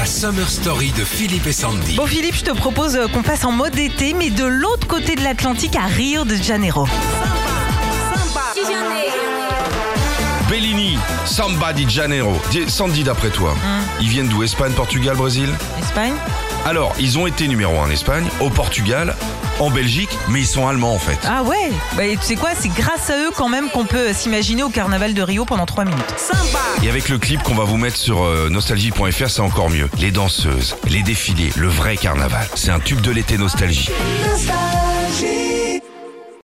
La Summer Story de Philippe et Sandy. Bon Philippe, je te propose euh, qu'on passe en mode été, mais de l'autre côté de l'Atlantique à Rio de Janeiro. Bellini, Samba di Janeiro. Sandy, d'après toi, ils viennent d'où? Espagne, Portugal, Brésil? Espagne Alors, ils ont été numéro 1 en Espagne, au Portugal, en Belgique, mais ils sont allemands en fait. Ah ouais bah, et Tu sais quoi, c'est grâce à eux quand même qu'on peut euh, s'imaginer au carnaval de Rio pendant 3 minutes. Et avec le clip qu'on va vous mettre sur euh, nostalgie.fr, c'est encore mieux. Les danseuses, les défilés, le vrai carnaval. C'est un tube de l'été nostalgie. Nostalgie.